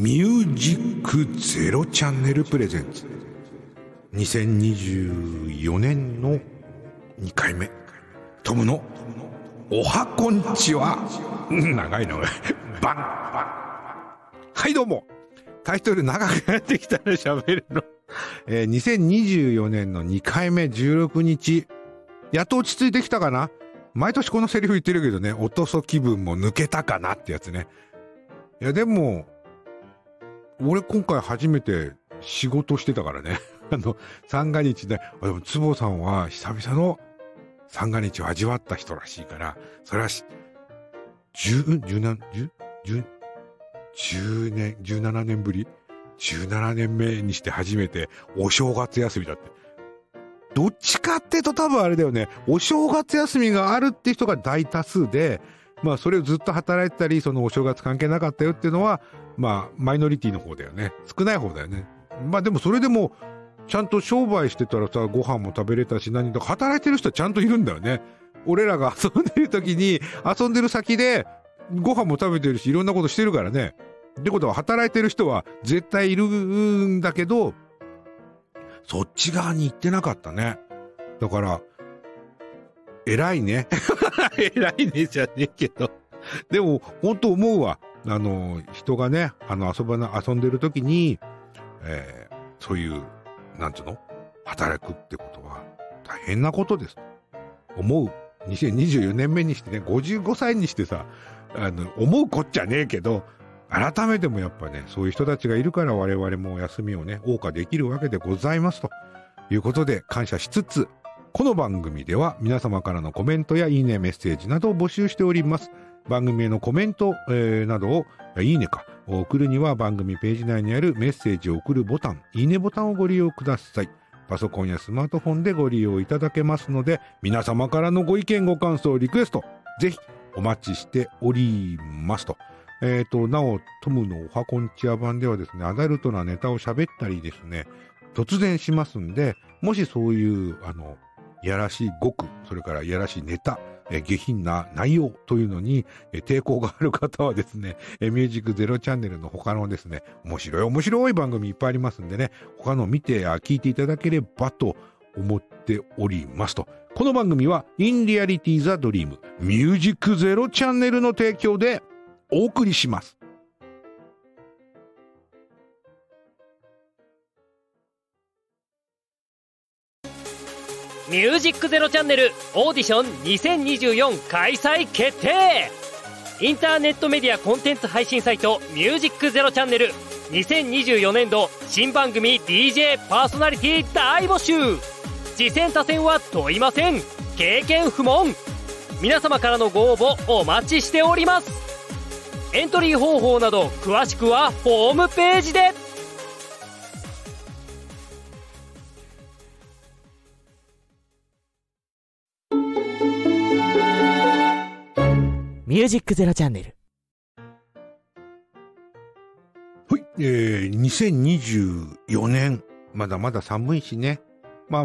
ミュージックゼロチャンネルプレゼンツ。2024年の2回目。トムのおはこんちは。長いなおい。バン。はいどうも。タイトル長くなってきたら喋るの、えー、2024年の2回目16日。やっと落ち着いてきたかな。毎年このセリフ言ってるけどね、落とそ気分も抜けたかなってやつね。いや、でも、俺今回初めて仕事してたからね。あの、三が日で、でも、坪さんは久々の三が日を味わった人らしいから、それはし、十、十何、十、十、十年、十七年ぶり？十七年目にして初めてお正月休みだって。どっちかってと多分あれだよね、お正月休みがあるって人が大多数で、まあそれをずっと働いてたり、そのお正月関係なかったよっていうのは、まあマイノリティの方だよね。少ない方だよね。まあでもそれでも、ちゃんと商売してたらさ、ご飯も食べれたし、何とか働いてる人はちゃんといるんだよね。俺らが 遊んでる時に、遊んでる先で、ご飯も食べてるし、いろんなことしてるからね。ってことは、働いてる人は絶対いるんだけど、そっち側に行ってなかったね。だから、偉いね。偉いねじゃねえけど。でも、本当思うわ。あの、人がね、あの、遊ばな、遊んでる時に、えー、そういう、なんつうの？働くってことは大変なことです。思う。2024年目にしてね、55歳にしてさ、あの、思うこっちゃねえけど、改めてもやっぱね、そういう人たちがいるから我々も休みをね、謳歌できるわけでございますということで感謝しつつ、この番組では皆様からのコメントやいいね、メッセージなどを募集しております。番組へのコメント、えー、などを、いいねか、送るには番組ページ内にあるメッセージを送るボタン、いいねボタンをご利用ください。パソコンやスマートフォンでご利用いただけますので、皆様からのご意見、ご感想、リクエスト、ぜひお待ちしておりますと。えっ、ー、と、なお、トムのおはこんちや版ではですね、アダルトなネタを喋ったりですね、突然しますんで、もしそういう、あの、やらしい語句、それからやらしいネタ、え下品な内容というのに、え抵抗がある方はですね、えミュージックゼロチャンネルの他のですね、面白い面白い番組いっぱいありますんでね、他の見て、聞いていただければと思っておりますと。この番組は、インリアリティザドリームミュージックゼロチャンネルの提供でお送りします。ミュージックゼロチャンネルオーディション2024開催決定インターネットメディアコンテンツ配信サイトミュージックゼロチャンネル2024年度新番組 DJ パーソナリティ大募集。次戦他戦は問いません。経験不問。皆様からのご応募お待ちしております。エントリー方法など詳しくはホームページで。ミュージックゼロチャンネル。はい、えー、2024年、まだまだ寒いしね。まあ、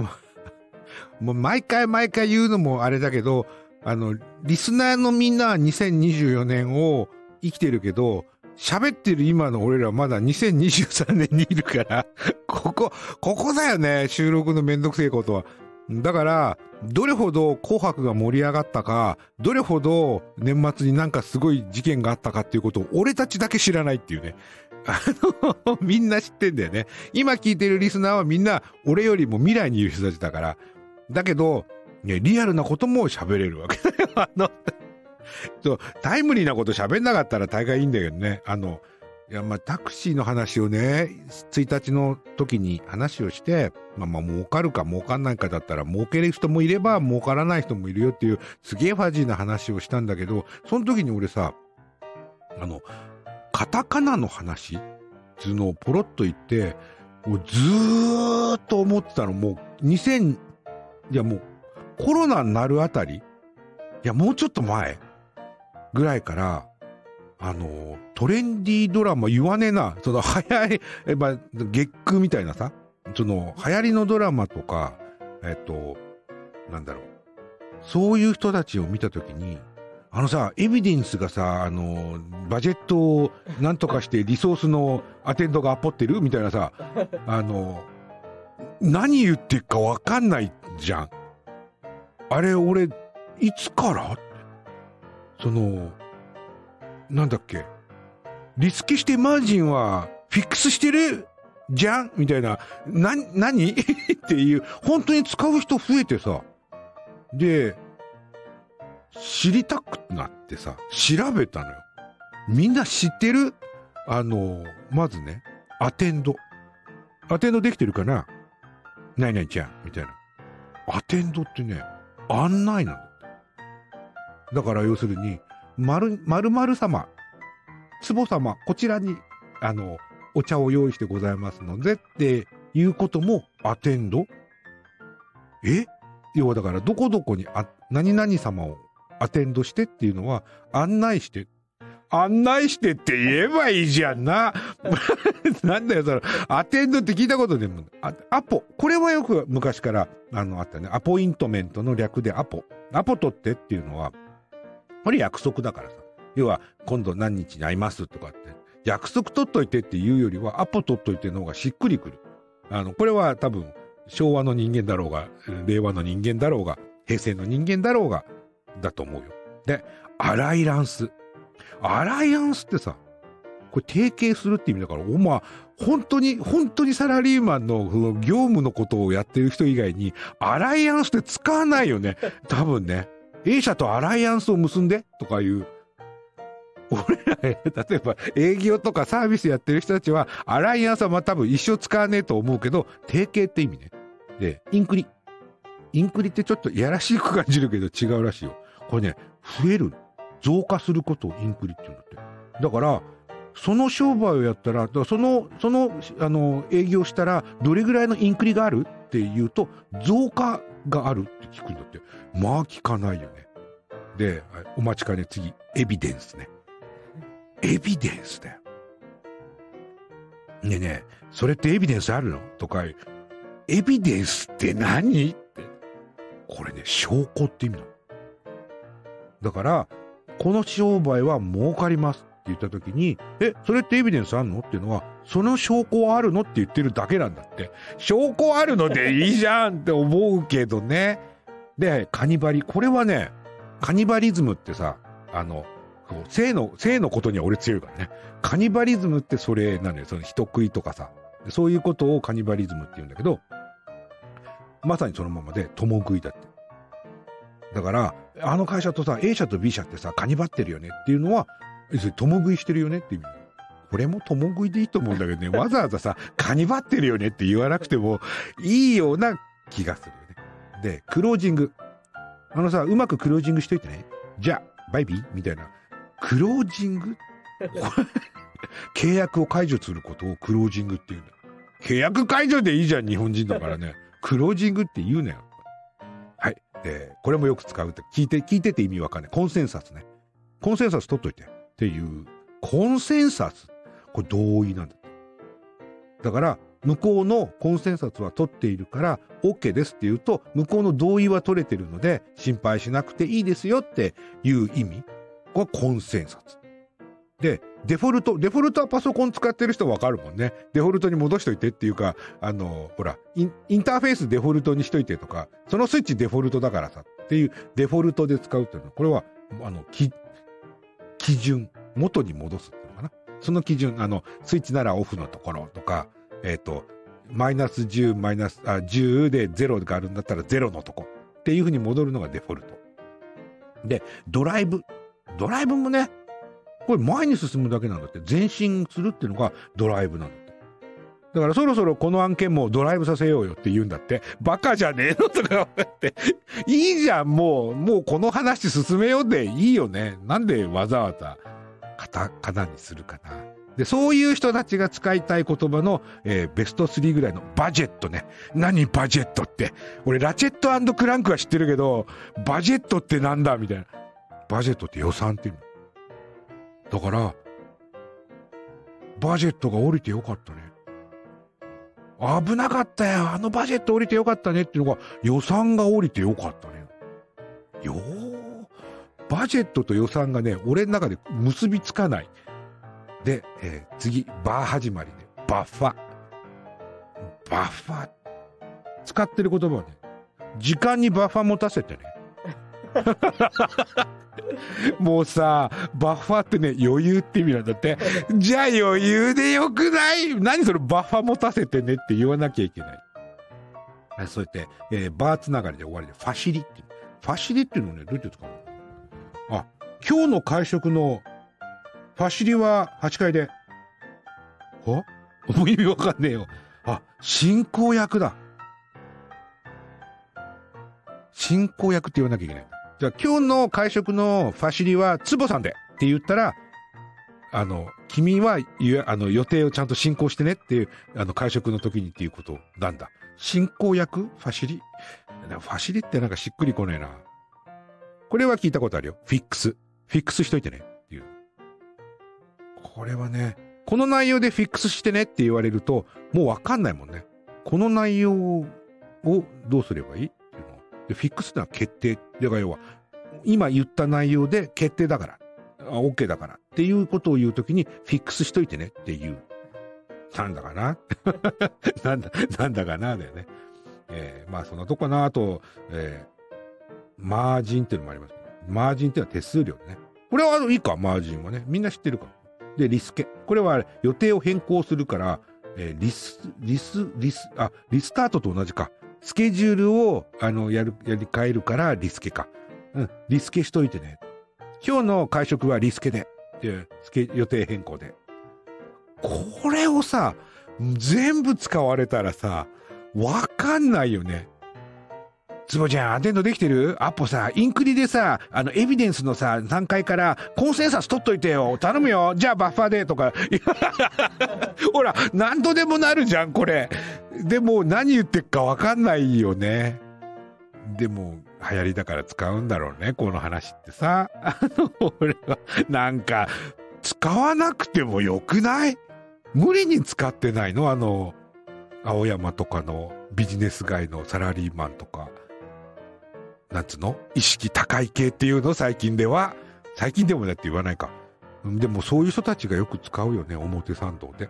もう毎回毎回言うのもあれだけど、あの、リスナーのみんなは2024年を生きてるけど、喋ってる今の俺らまだ2023年にいるから ここ、ここだよね、収録のめんどくせえことは。だから、どれほど紅白が盛り上がったか、どれほど年末になんかすごい事件があったかっていうことを俺たちだけ知らないっていうね。あの、みんな知ってんだよね。今聞いてるリスナーはみんな俺よりも未来にいる人たちだから。だけど、ね、リアルなことも喋れるわけだよ。あの、タイムリーなこと喋んなかったら大概いいんだけどね。あの、いや、まあ、タクシーの話をね、1日の時に話をして、まあまあ、儲かるか儲かんないかだったら、儲ける人もいれば、儲からない人もいるよっていう、すげえファジーな話をしたんだけど、その時に俺さ、あの、カタカナの話つうのをポロッと言って、もうずーっと思ってたの、もう2000、いやもうコロナになるあたり、いやもうちょっと前ぐらいから、あの、トレンディードラマ言わねえな。その、流行り、え、まあ、月空みたいなさ、その、流行りのドラマとか、えっと、なんだろう。そういう人たちを見たときに、あのさ、エビデンスがさ、あの、バジェットをなんとかしてリソースのアテンドがアポってる？みたいなさ、あの、何言ってっかわかんないじゃん。あれ、俺、いつから？その、なんだっけ？リスケしてマージンはフィックスしてるじゃん？みたいな。な、何？っていう、本当に使う人増えてさ。で、知りたくなってさ、調べたのよ。みんな知ってる？あの、まずね、アテンド。アテンドできてるかな？ないないちゃん、みたいな。アテンドってね、案内なんだ。だから要するに、まる、まるまる様、壺様、こちらに、あの、お茶を用意してございますのでっていうこともアテンド？え？要はだからどこどこにあ何々様をアテンドしてっていうのは案内して案内してって言えばいいじゃんな。なんだよ、その、アテンドって聞いたことでも、アポ。これはよく昔から、あの、あったね。アポイントメントの略でアポ。アポ取ってっていうのは、これ約束だからさ。要は、今度何日に会いますとかって。約束取っといてっていうよりは、アポ取っといての方がしっくりくる。あの、これは多分、昭和の人間だろうが、令和の人間だろうが、平成の人間だろうが、だと思うよ。で、アライランス。アライアンスってさ、これ提携するって意味だから、おまあ、本当に、本当にサラリーマンのその業務のことをやってる人以外に、アライアンスって使わないよね。多分ね。A 社とアライアンスを結んでとかいう。俺ら、例えば営業とかサービスやってる人たちは、アライアンスはまあ多分一生使わねえと思うけど、提携って意味ね。で、インクリ。インクリってちょっといやらしく感じるけど違うらしいよ。これね、増える。増加することをインクリって言うんだって。だから、その商売をやったら、その、その、あの、営業したら、どれぐらいのインクリがあるっていうと、増加があるって聞くんだって。まあ聞かないよね。で、お待ちかね、次、エビデンスね。エビデンスだよ。ねえねえ、それってエビデンスあるの？とか、エビデンスって何？って。これね、証拠って意味なの。だから、この商売は儲かります言った時に、え、それってエビデンスあんの？っていうのは、その証拠はあるのって言ってるだけなんだって。証拠あるのでいいじゃんって思うけどね。で、カニバリ。これはね、カニバリズムってさ、あの、性の、性のことには俺強いからね。カニバリズムってそれなのよ。その人食いとかさ。そういうことをカニバリズムって言うんだけど、まさにそのままで、共食いだって。だから、あの会社とさ、A 社と B 社ってさ、カニバってるよねっていうのは、要するに共食いしてるよねって意味。これも共食いでいいと思うんだけどね、わざわざさ、カニバってるよねって言わなくてもいいような気がするよね。で、クロージング。あのさ、うまくクロージングしといてね。じゃあ、バイビー？みたいな。クロージング？契約を解除することをクロージングって言うんだ。契約解除でいいじゃん、日本人だからね。クロージングって言うなよ。はい。で、これもよく使うって、聞いて、聞いてて意味わかんない。コンセンサスね。コンセンサス取っといて。っていう、コンセンサス。これ同意なんだ。だから、向こうのコンセンサスは取っているから OK ですって言うと、向こうの同意は取れてるので、心配しなくていいですよっていう意味。これはコンセンサス。で、デフォルト、デフォルトはパソコン使ってる人わかるもんね。デフォルトに戻しといてっていうか、あの、ほらイン、ターフェースデフォルトにしといてとか、そのスイッチデフォルトだからさっていうデフォルトで使うっていうのは、これは、あの、き、基準、元に戻すっていうのかな。その基準、あの、スイッチならオフのところとか、えっ、ー、と、マイナス10、マイナス、あ、10で0があるんだったら0のとこっていうふうに戻るのがデフォルト。で、ドライブ。ドライブもね、これ前に進むだけなんだって。前進するっていうのがドライブなんだって。だからそろそろこの案件もドライブさせようよって言うんだって。バカじゃねえのとか思って。いいじゃん、もう、もうこの話進めようでいいよね。なんでわざわざカタカナにするかな。で、そういう人たちが使いたい言葉の、えー、ベスト3ぐらいのバジェットね。何バジェットって。俺、ラチェットクランクは知ってるけど、バジェットってなんだみたいな。バジェットって予算っていう。だから、バジェットが降りてよかったね。危なかったよ。あのバジェット降りてよかったねっていうのが、予算が降りてよかったね。よー、バジェットと予算がね、俺の中で結びつかない。で、えー次、バー始まりね。バッファ。バッファ。使ってる言葉はね、時間にバッファ持たせてね。もうさ、バッファってね、余裕って意味なんだって。じゃあ余裕でよくない？何それ？バッファ持たせてねって言わなきゃいけない。あそうやって、えーバーつながりで終わりで、ファシリって。ファシリっていうのね、どうやって使うのあ、今日の会食のファシリは8階で。は？もう意味わかんねえよ。あ、進行役だ。進行役って言わなきゃいけない。じゃあ今日の会食のファシリはツボさんでって言ったら、あの、君はあの予定をちゃんと進行してねっていう、あの会食の時にっていうことなんだ。進行役ファシリ？ファシリってなんかしっくりこねえな。これは聞いたことあるよ。フィックス。フィックスしといてねっていう。これはね、この内容でフィックスしてねって言われると、もうわかんないもんね。この内容をどうすればいい？でフィックスってのは決定。だから要は、今言った内容で決定だから、あ OK だからっていうことを言うときに、フィックスしといてねっていう。なんだかな？なんだ、なんだかなだよね。えーまあそんなとこかな。あと、えーマージンっていうのもあります、マージンっていうのは手数料ね。これはいいか、マージンはね。みんな知ってるか？で、リスケ。これは予定を変更するから、えーリス、リス、リス、あ、リスタートと同じか。スケジュールを、あの、やる、やり替えるからリスケか。うん、リスケしといてね。今日の会食はリスケで。で、スケ、予定変更で。これをさ、全部使われたらさ、わかんないよね。つぼちゃん、アテンドできてる？アッポさ、インクリでさ、あの、エビデンスのさ、段階から、コンセンサス取っといてよ。頼むよ。じゃあ、バッファーで、とか。ほら、何度でもなるじゃん、これ。でも、何言ってっかわかんないよね。でも、流行りだから使うんだろうね、この話ってさ。あの、俺は、なんか、使わなくてもよくない？無理に使ってないの？あの、青山とかのビジネス街のサラリーマンとか。なんつうの？意識高い系っていうの？最近では。最近でもだって言わないか。でもそういう人たちがよく使うよね、表参道で。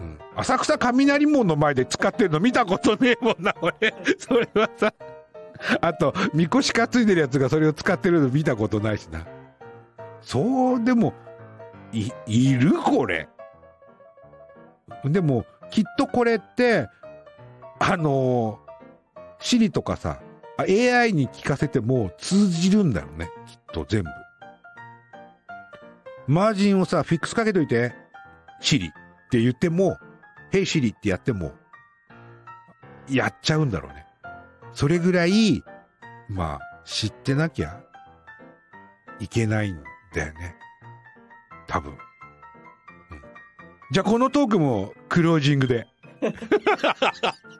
うん。浅草雷門の前で使ってるの見たことねえもんな、俺。それはさ。あと、みこし担いでるやつがそれを使ってるの見たことないしな。そう、でも、い、いるこれ。でも、きっとこれって、あのー、シリとかさ、AI に聞かせても通じるんだよね。きっと全部。マージンをさ、フィックスかけといて、シリって言っても、ヘイシリってやっても、やっちゃうんだろうね。それぐらい、まあ、知ってなきゃいけないんだよね。多分。うん。じゃあこのトークもクロージングで。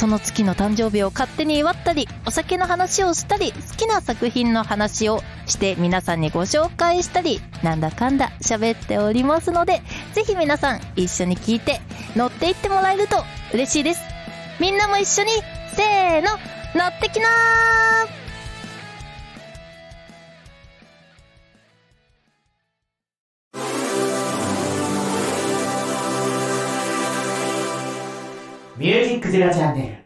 その月の誕生日を勝手に祝ったり、お酒の話をしたり、好きな作品の話をして皆さんにご紹介したり、なんだかんだ喋っておりますので、ぜひ皆さん一緒に聞いて乗っていってもらえると嬉しいです。みんなも一緒に、せーの、乗ってきなーミュージックゼロチャンネル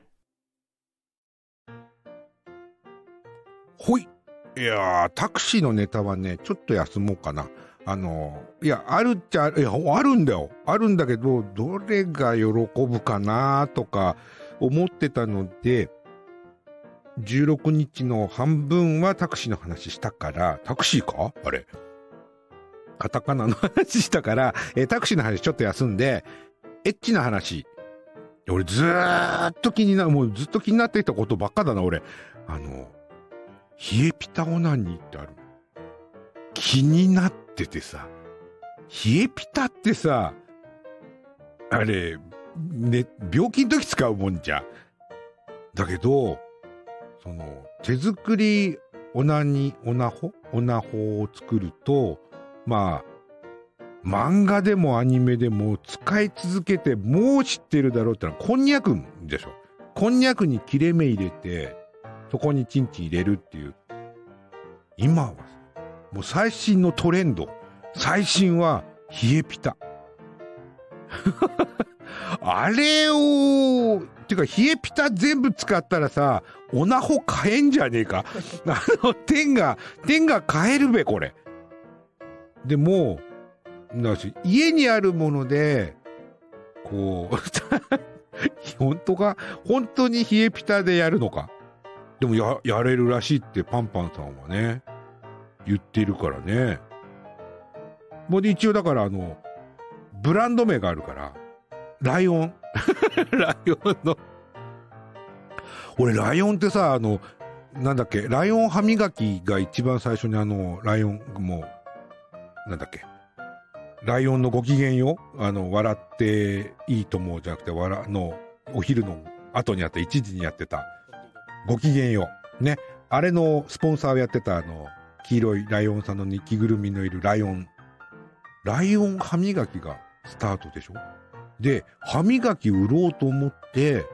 ほい。いや、タクシーのネタはね、ちょっと休もうかな。あの、いや、あるっちゃある、いや、あるんだよ。あるんだけど、どれが喜ぶかなとか思ってたので、16日の半分はタクシーの話したから、タクシーか？あれ。カタカナの話したから、えータクシーの話ちょっと休んで、エッチな話俺ずーっと気になる、もうずっと気になっていたことばっかだな、俺。あの、冷えピタオナニーってある。気になっててさ、冷えピタってさ、あれ、ね、病気の時使うもんじゃ。だけど、その、手作りオナニ、オナホオナホを作ると、まあ、漫画でもアニメでも使い続けてもう知ってるだろうってのはこんにゃくでしょ。こんにゃくに切れ目入れて、そこにチンチン入れるっていう。今はもう最新のトレンド。最新は冷えピタ。あれを、ていうか冷えピタ全部使ったらさ、オナホ買えんじゃねえか。あの、天が、天が買えるべ、これ。でも、だし、家にあるもので、こう、本当か？本当に冷えピタでやるのか？でもや、やれるらしいってパンパンさんはね、言ってるからね。もうで一応だからあの、ブランド名があるから、ライオン。ライオンの。俺、ライオンってさ、あの、なんだっけ、ライオン歯磨きが一番最初にあの、ライオンも、なんだっけ、ライオンのご機嫌よ。あの、笑っていいと思うじゃなくて、笑、の、お昼の後にあった1時にやってた、ご機嫌よ。ね。あれのスポンサーをやってたあの、黄色いライオンさんの着ぐるみのいるライオン。ライオン歯磨きがスタートでしょ？で、歯磨き売ろうと思って、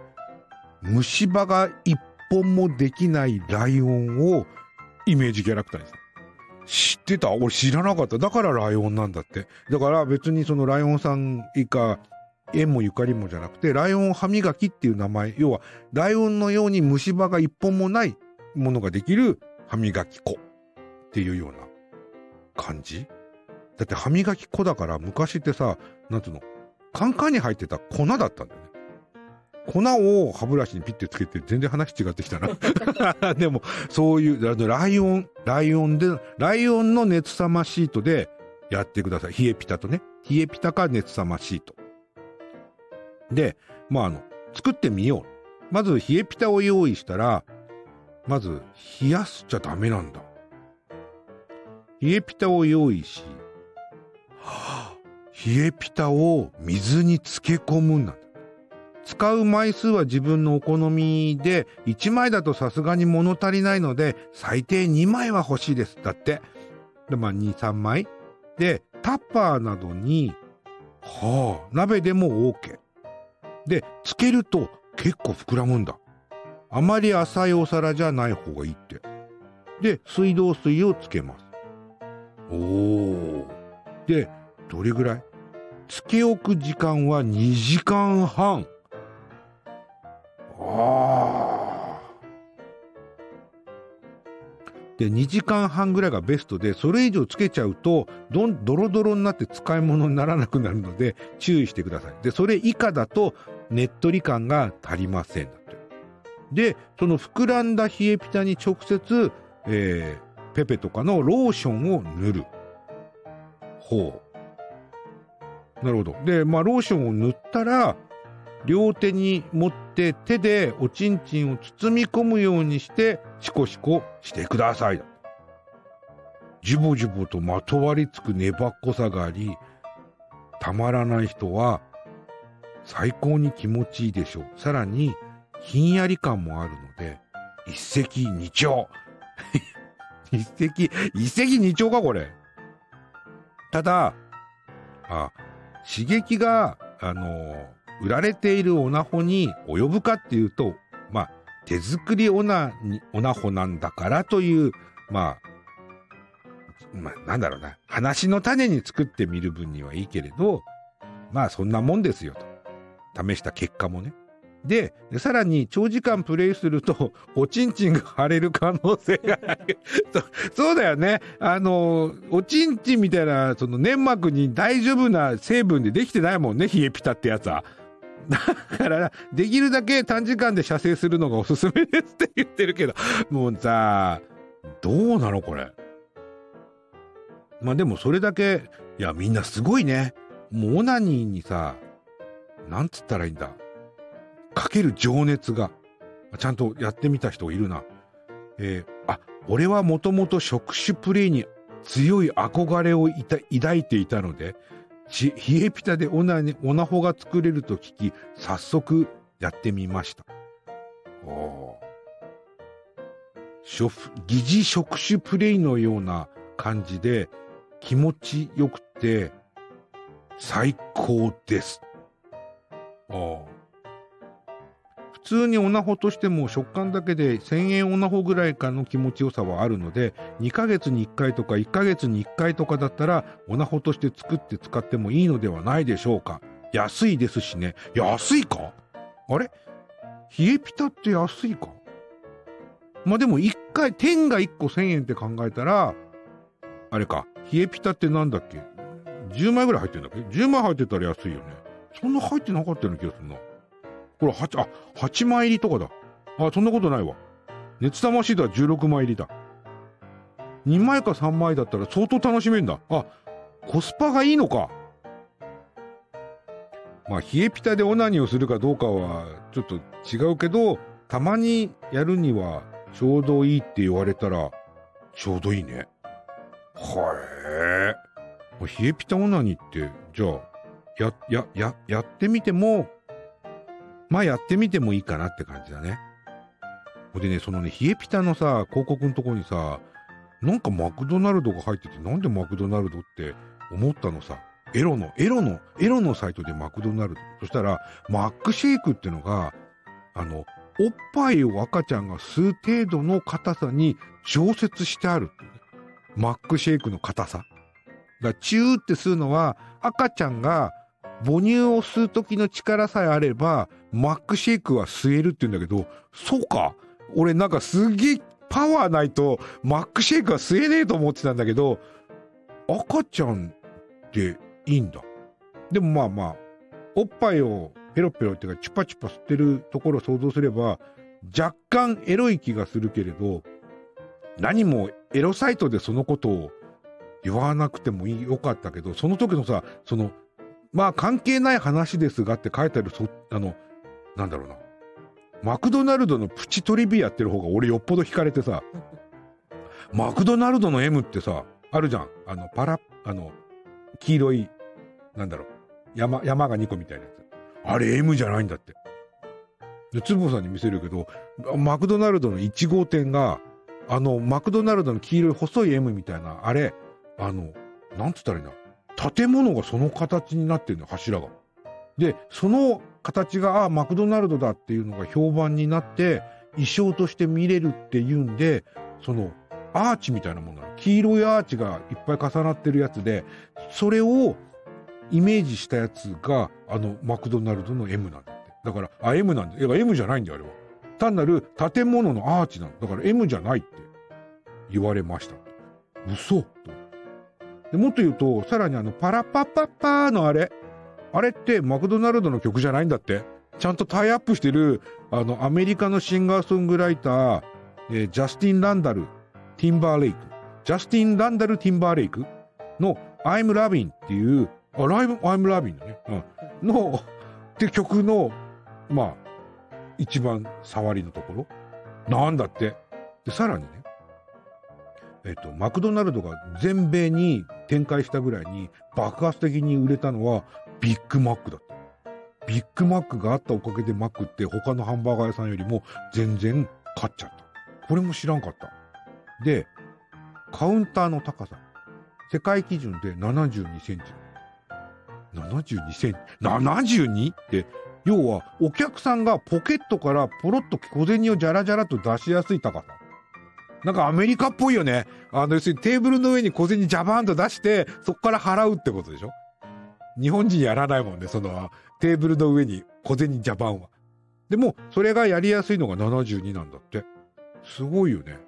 虫歯が一本もできないライオンをイメージキャラクターにした。知ってた？俺知らなかった。だからライオンなんだって。だから別にそのライオンさん以下、縁もゆかりもじゃなくて、ライオン歯磨きっていう名前、要は、ライオンのように虫歯が一本もないものができる歯磨き粉っていうような感じ？だって歯磨き粉だから昔ってさ、なんつうの、カンカンに入ってた粉だったんだよね。粉を歯ブラシにピッてつけて全然話違ってきたな。でも、そういう、ライオン、ライオンで、ライオンの熱さまシートでやってください。冷えピタとね。冷えピタか熱さまシート。で、まあ、あの、作ってみよう。まず、冷えピタを用意したら、まず、冷やすちゃダメなんだ。冷えピタを用意し、はあ、冷えピタを水に漬け込むんだ。使う枚数は自分のお好みで、1枚だとさすがに物足りないので、最低2枚は欲しいです。だって。で、まあ、2、3枚。で、タッパーなどに、はあ、鍋でも OK。で、つけると結構膨らむんだ。あまり浅いお皿じゃない方がいいって。で、水道水をつけます。おー。で、どれぐらい？つけ置く時間は2時間半。で、2時間半ぐらいがベストで、それ以上つけちゃうと、どん、ドロドロになって使い物にならなくなるので、注意してください。で、それ以下だと、ねっとり感が足りません。で、その膨らんだ冷えピタに直接、えー、ペペとかのローションを塗る。ほう。なるほど。で、まあ、ローションを塗ったら、両手に持って手でおちんちんを包み込むようにしてシコシコしてください。ジュボジュボとまとわりつく粘っこさがあり、たまらない人は最高に気持ちいいでしょう。さらに、ひんやり感もあるので、一石二鳥。一石、一石二鳥かこれ。ただ、あ、刺激が、あの売られているオナホに及ぶかっていうと、まあ、手作りオナ、オナホなんだからという、まあ、まあ、なんだろうな、話の種に作ってみる分にはいいけれど、まあ、そんなもんですよと。試した結果もね。で、さらに長時間プレイすると、おちんちんが腫れる可能性がある そ。そうだよね。あの、おちんちんみたいな、その粘膜に大丈夫な成分でできてないもんね、冷えピタってやつは。だから、できるだけ短時間で射精するのがおすすめですって言ってるけど、もうさ、どうなのこれ？まあでもそれだけ、いやみんなすごいね。もうオナニーにさ、なんつったらいいんだ？かける情熱が、ちゃんとやってみた人いるな。えー、あ、俺はもともと触手プレイに強い憧れを抱いていたので、冷えピタでオナオナホが作れると聞き、早速やってみました。お疑似触手プレイのような感じで気持ちよくて最高です。ああ普通にオナホとしても食感だけで1000円オナホぐらいかの気持ちよさはあるので2ヶ月に1回とか1ヶ月に1回とかだったらオナホとして作って使ってもいいのではないでしょうか。安いですしね。安いか？あれ？冷えピタって安いか？まあでも1回天が1個1000円って考えたらあれか。冷えピタってなんだっけ？10枚ぐらい入ってるんだっけ ?10 枚入ってたら安いよね。そんな入ってなかったような気がするな。これ8、あ、8枚入りとかだ。あ、そんなことないわ。熱玉シートは16枚入りだ。2枚か3枚だったら相当楽しめんだ。あ、コスパがいいのか。まあ、冷えピタでオナニーをするかどうかはちょっと違うけど、たまにやるにはちょうどいいって言われたら、ちょうどいいね。はえ。冷えピタオナニーって、じゃあ、や、や、や、やってみても、まあやってみてもいいかなって感じだね。ほんでね、そのね、冷えピタのさ、広告のとこにさ、なんかマクドナルドが入ってて、なんでマクドナルドって思ったのさ。エロの、エロの、エロのサイトでマクドナルド。そしたら、マックシェイクってのが、あの、おっぱいを赤ちゃんが吸う程度の硬さに常設してある。マックシェイクの硬さ。だチューって吸うのは赤ちゃんが母乳を吸う時の力さえあればマックシェイクは吸えるって言うんだけどそうか。俺なんかすげえパワーないとマックシェイクは吸えねえと思ってたんだけど赤ちゃんっていいんだ。でもまあまあおっぱいをペロペロっていうかチュパチュパ吸ってるところを想像すれば若干エロい気がするけれど何もエロサイトでそのことを言わなくてもよかったけど、その時のさ、その、まあ関係ない話ですがって書いてある、そ、あの、なんだろうな。マクドナルドのプチトリビアやってる方が俺よっぽど惹かれてさ、マクドナルドの M ってさ、あるじゃん。あの、パラ、あの、黄色い、なんだろう。山、山が2個みたいなやつ。あれ M じゃないんだって。で、つぼさんに見せるけど、マクドナルドの1号店が、あの、マクドナルドの黄色い細い M みたいな、あれ、あの、なんつったらいいんだ？建物がその形になってるの、柱が。で、その形が、あマクドナルドだっていうのが評判になって、衣装として見れるっていうんで、その、アーチみたいなものなの。黄色いアーチがいっぱい重なってるやつで、それをイメージしたやつが、あの、マクドナルドの M なんだって。だから、あ、M なんだ。いや、M じゃないんだよ、あれは。単なる建物のアーチなの。だから M じゃないって言われました。嘘と。でもっと言うと、さらにあの、パラパパパーのあれ。あれってマクドナルドの曲じゃないんだって。ちゃんとタイアップしてる、あの、アメリカのシンガーソングライター、えージャスティン・ランダル、ティンバーレイク。ジャスティン・ランダル・ティンバーレイクの I'm Lovin' っていう、あ、ライブ、I'm Loving だね。うん。の、って曲の、まあ、一番触りのところなんだって。で、さらにね、えっと、マクドナルドが全米に展開したぐらいに爆発的に売れたのはビッグマックだった。ビッグマックがあったおかげでマックって他のハンバーガー屋さんよりも全然勝っちゃった。これも知らんかった。で、カウンターの高さ。世界基準で72センチ。72センチ ?72? って、要はお客さんがポケットからポロッと小銭をジャラジャラと出しやすい高さ。なんかアメリカっぽいよね。あの、要するにテーブルの上に小銭ジャバーンと出して、そこから払うってことでしょ？日本人やらないもんね、その、テーブルの上に小銭ジャバンは。でも、それがやりやすいのが72なんだって。すごいよね。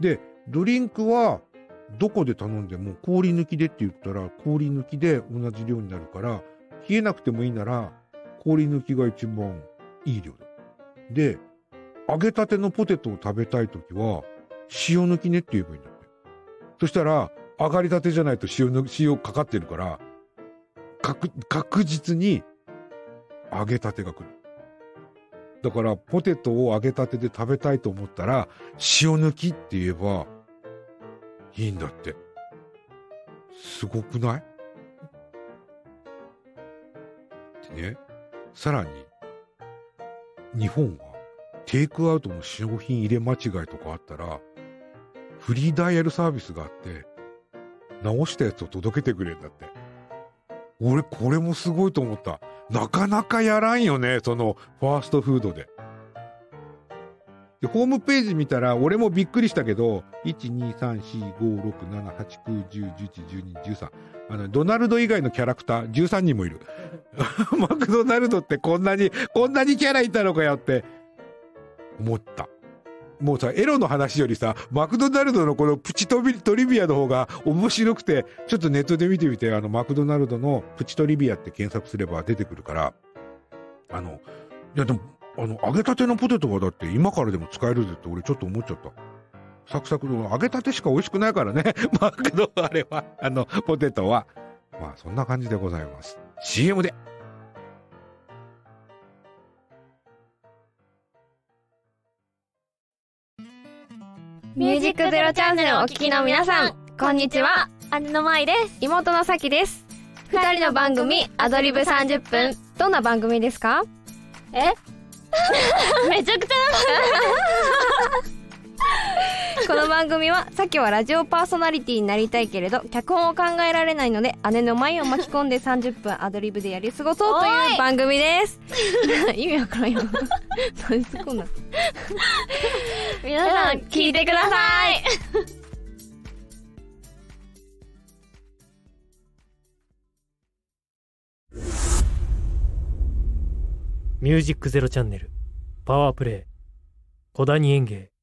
で、ドリンクは、どこで頼んでも氷抜きでって言ったら、氷抜きで同じ量になるから、冷えなくてもいいなら、氷抜きが一番いい量だ。で、揚げたてのポテトを食べたいときは、塩抜きねって言えばいいんだって。そしたら、上がりたてじゃないと塩の、塩かかってるから、確、確実に揚げたてが来る。だから、ポテトを揚げたてで食べたいと思ったら、塩抜きって言えば、いいんだって。すごくない？でね、さらに、日本は、テイクアウトの商品入れ間違いとかあったら、フリーダイヤルサービスがあって、直したやつを届けてくれるんだって。俺、これもすごいと思った。なかなかやらんよね、その、ファーストフードで。で、ホームページ見たら、俺もびっくりしたけど、1、2、3、4、5、6、7、8、9、10、11、12、13。あの、ドナルド以外のキャラクター13人もいる。マクドナルドってこんなに、こんなにキャラいたのかよって、思った。もうさ、エロの話よりさ、マクドナルドのこのプチトビトリビアの方が面白くて、ちょっとネットで見てみて、あの、マクドナルドのプチトリビアって検索すれば出てくるから、あの、いやでも、あの、揚げたてのポテトはだって今からでも使えるぜって俺ちょっと思っちゃった。サクサクの揚げたてしか美味しくないからね。マクドあれは、あの、ポテトは。まあそんな感じでございます。CM で。ミュージックゼロチャンネルをお聞きの皆さん、こんにちは。姉の舞です。妹のさきです。二人の番組、アドリブ30分。どんな番組ですか？え？めちゃくちゃ この番組は、さきはラジオパーソナリティになりたいけれど、脚本を考えられないので、姉の舞を巻き込んで30分アドリブでやり過ごそうという番組です。意味わからんよ。何すこんな。皆さん、聞いてください。ミュージックゼロチャンネルパワープレイ小谷園芸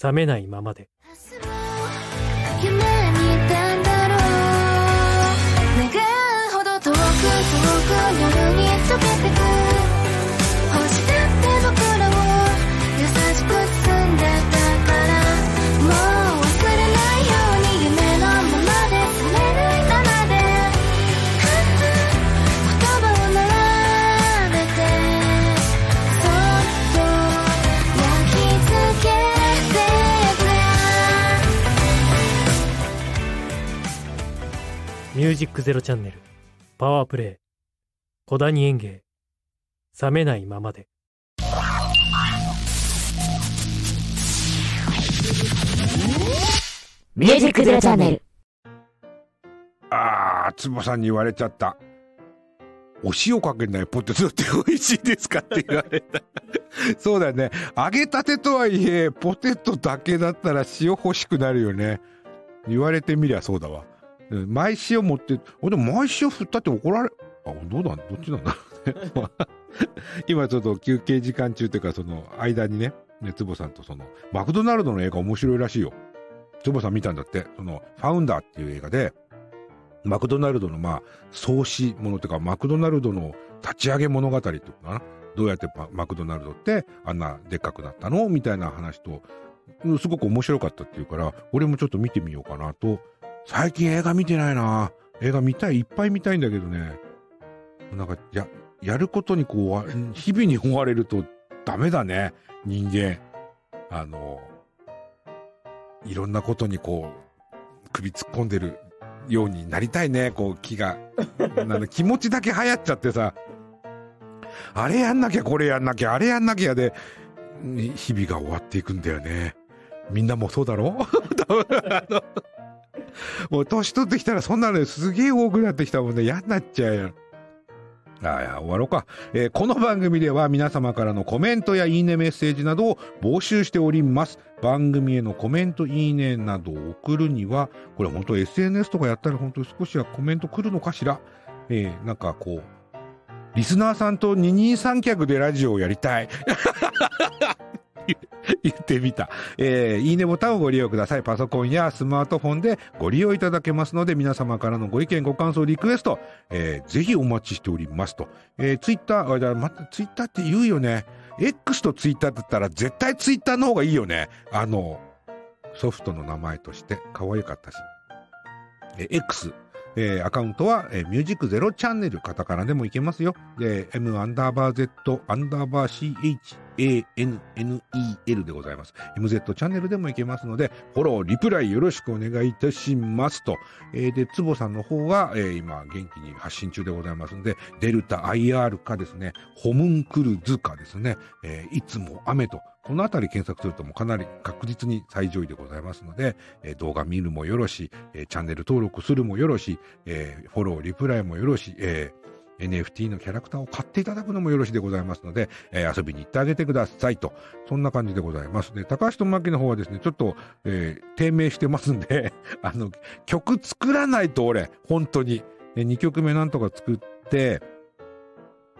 冷めないままで。ジックゼロチャンネルパワープレイ小谷園芸冷めないままでミュージックゼロチャンネル。あー、つぼさんに言われちゃった。お塩かけないポテトって美味しいですかって言われた。そうだね。揚げたてとはいえ、ポテトだけだったら塩欲しくなるよね。言われてみりゃそうだわ。毎塩持って、俺でも毎塩振ったって怒られ、あ、どうだ、どっちなんだ？ろうね。今ちょっと休憩時間中っていうか、その間にね、ね、つぼさんとその、マクドナルドの映画面白いらしいよ。つぼさん見たんだって、その、ファウンダーっていう映画で、マクドナルドのまあ、創始ものっていうか、マクドナルドの立ち上げ物語っていうかな？どうやってマクドナルドってあんなでっかくなったの？みたいな話と、すごく面白かったっていうから、俺もちょっと見てみようかなと。最近映画見てないな映画見たい、いっぱい見たいんだけどね。なんか、や、やることにこう、日々に追われるとダメだね。人間。あの、いろんなことにこう、首突っ込んでるようになりたいね、こう気が。なん 気持ちだけ流行っちゃってさ、あれやんなきゃ、これやんなきゃ、あれやんなきゃで、日々が終わっていくんだよね。みんなもそうだろ？あ のもう年取ってきたらそんなのすげえ多くなってきたもんね。嫌になっちゃうよ。ああ、いや、終わろうか、えーこの番組では皆様からのコメントやいいねメッセージなどを募集しております。番組へのコメント、いいねなどを送るには、これ本当 SNS とかやったら本当に少しはコメント来るのかしらえーなんかこう、リスナーさんと二人三脚でラジオをやりたい。言ってみた。えーいいねボタンをご利用ください。パソコンやスマートフォンでご利用いただけますので、皆様からのご意見、ご感想、リクエスト、えーぜひお待ちしておりますと。えー、ツイッター、あ、じゃあまたツイッターって言うよね。X とツイッターだったら絶対ツイッターの方がいいよね。あの、ソフトの名前として可愛かったし。えー X、えーアカウントは、えーミュージックゼロチャンネル、カタカナでもいけますよ。で、M アンダーバー Z アンダーバー CHANNEL でございます。MZ チャンネルでもいけますので、フォロー、リプライよろしくお願いいたしますと。えーで、つぼさんの方は、えー今、元気に発信中でございますので、デルタ IR かですね、ホムンクルズかですね、えーいつも雨と、このあたり検索するともかなり確実に最上位でございますので、えー動画見るもよろし、えーチャンネル登録するもよろし、えーフォロー、リプライもよろし、えー NFT のキャラクターを買っていただくのもよろしでございますので、えー遊びに行ってあげてくださいと。そんな感じでございます。で、高橋智明の方はですね、ちょっと、えー低迷してますんで、あの、曲作らないと俺、本当に。2曲目なんとか作って、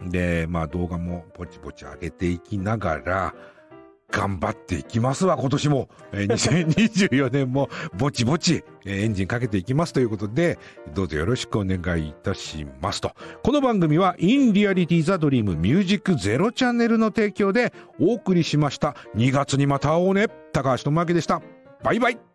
で、まあ動画もぼちぼち上げていきながら、頑張っていきますわ、今年も。えー2024年もぼちぼち、えーエンジンかけていきますということで、どうぞよろしくお願いいたしますと。この番組は In Reality The Dream Music Zero チャンネルの提供でお送りしました。2月にまた会おうね。高橋智明でした。バイバイ。